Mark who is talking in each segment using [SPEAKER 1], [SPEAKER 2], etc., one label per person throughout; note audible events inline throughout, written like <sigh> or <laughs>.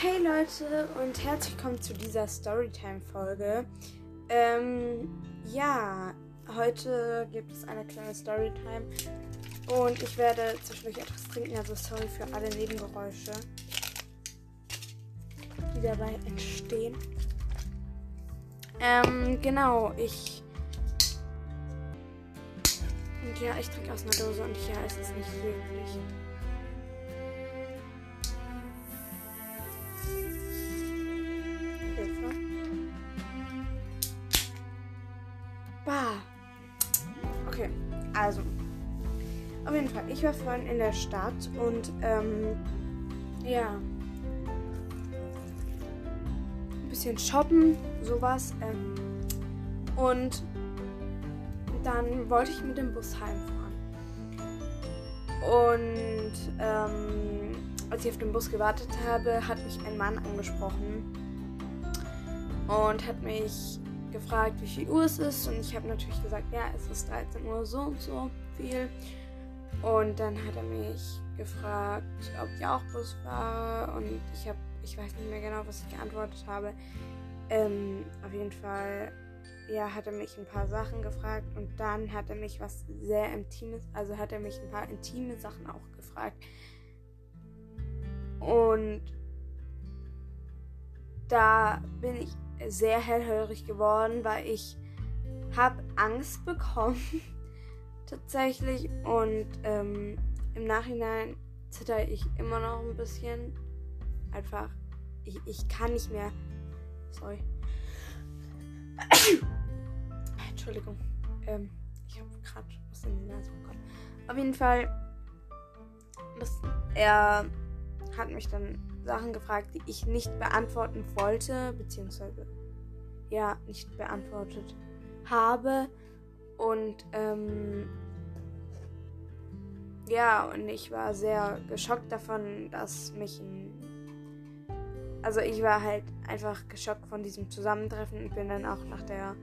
[SPEAKER 1] Hey Leute und herzlich willkommen zu dieser Storytime-Folge. Ähm, ja, heute gibt es eine kleine Storytime und ich werde zwischendurch etwas trinken, also sorry für alle Nebengeräusche, die dabei entstehen. Ähm, genau, ich. Und ja, ich trinke aus einer Dose und ja, es ist nicht wirklich. Bah. Okay, also. Auf jeden Fall, ich war vorhin in der Stadt und ähm, ja. Ein bisschen shoppen, sowas. Ähm, und dann wollte ich mit dem Bus heimfahren. Und ähm, als ich auf den Bus gewartet habe, hat mich ein Mann angesprochen und hat mich gefragt, wie viel Uhr es ist. Und ich habe natürlich gesagt, ja, es ist 13 Uhr so und so viel. Und dann hat er mich gefragt, ob ich auch Bus fahre. Und ich habe, ich weiß nicht mehr genau, was ich geantwortet habe. Ähm, auf jeden Fall, ja, hat er mich ein paar Sachen gefragt. Und dann hat er mich was sehr Intimes, also hat er mich ein paar intime Sachen auch gefragt. Und da bin ich sehr hellhörig geworden, weil ich habe Angst bekommen <laughs> tatsächlich und ähm, im Nachhinein zitter ich immer noch ein bisschen. Einfach, ich, ich kann nicht mehr. Sorry. <coughs> Entschuldigung. Ähm, ich habe gerade was in die Nase bekommen. Auf jeden Fall, das, er hat mich dann Sachen gefragt, die ich nicht beantworten wollte, beziehungsweise ja, nicht beantwortet habe. Und ähm, ja, und ich war sehr geschockt davon, dass mich ein. Also ich war halt einfach geschockt von diesem Zusammentreffen und bin dann auch nach der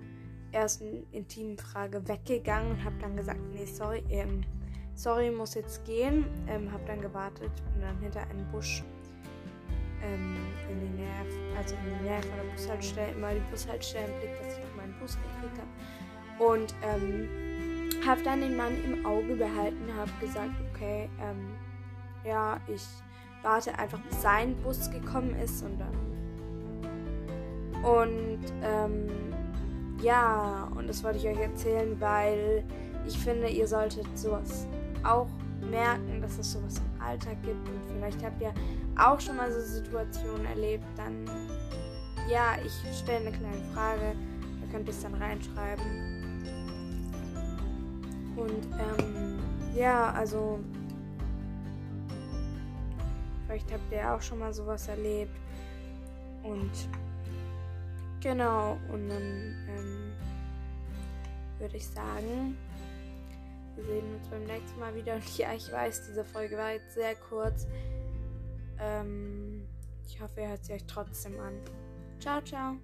[SPEAKER 1] ersten intimen Frage weggegangen und habe dann gesagt, nee, sorry, ähm, sorry, muss jetzt gehen. Ähm, habe dann gewartet, bin dann hinter einem Busch ähm, in die Nähe, also in die Nähe von der Bushaltestelle, immer die Bushaltestelle im Blick, dass ich noch meinen Bus gekriegt habe. Und ähm, habe dann den Mann im Auge behalten, habe gesagt, okay, ähm, ja, ich warte einfach, bis sein Bus gekommen ist und dann. Und ähm, ja, und das wollte ich euch erzählen, weil ich finde, ihr solltet sowas auch merken, dass es sowas im Alltag gibt und vielleicht habt ihr auch schon mal so Situationen erlebt, dann ja, ich stelle eine kleine Frage, da könnt ihr es dann reinschreiben. Und ähm, ja, also vielleicht habt ihr auch schon mal sowas erlebt. Und genau, und dann ähm, würde ich sagen, wir sehen uns beim nächsten Mal wieder. Und <laughs> ja, ich weiß, diese Folge war jetzt sehr kurz. Ähm, ich hoffe, ihr hört sie euch trotzdem an. Ciao, ciao.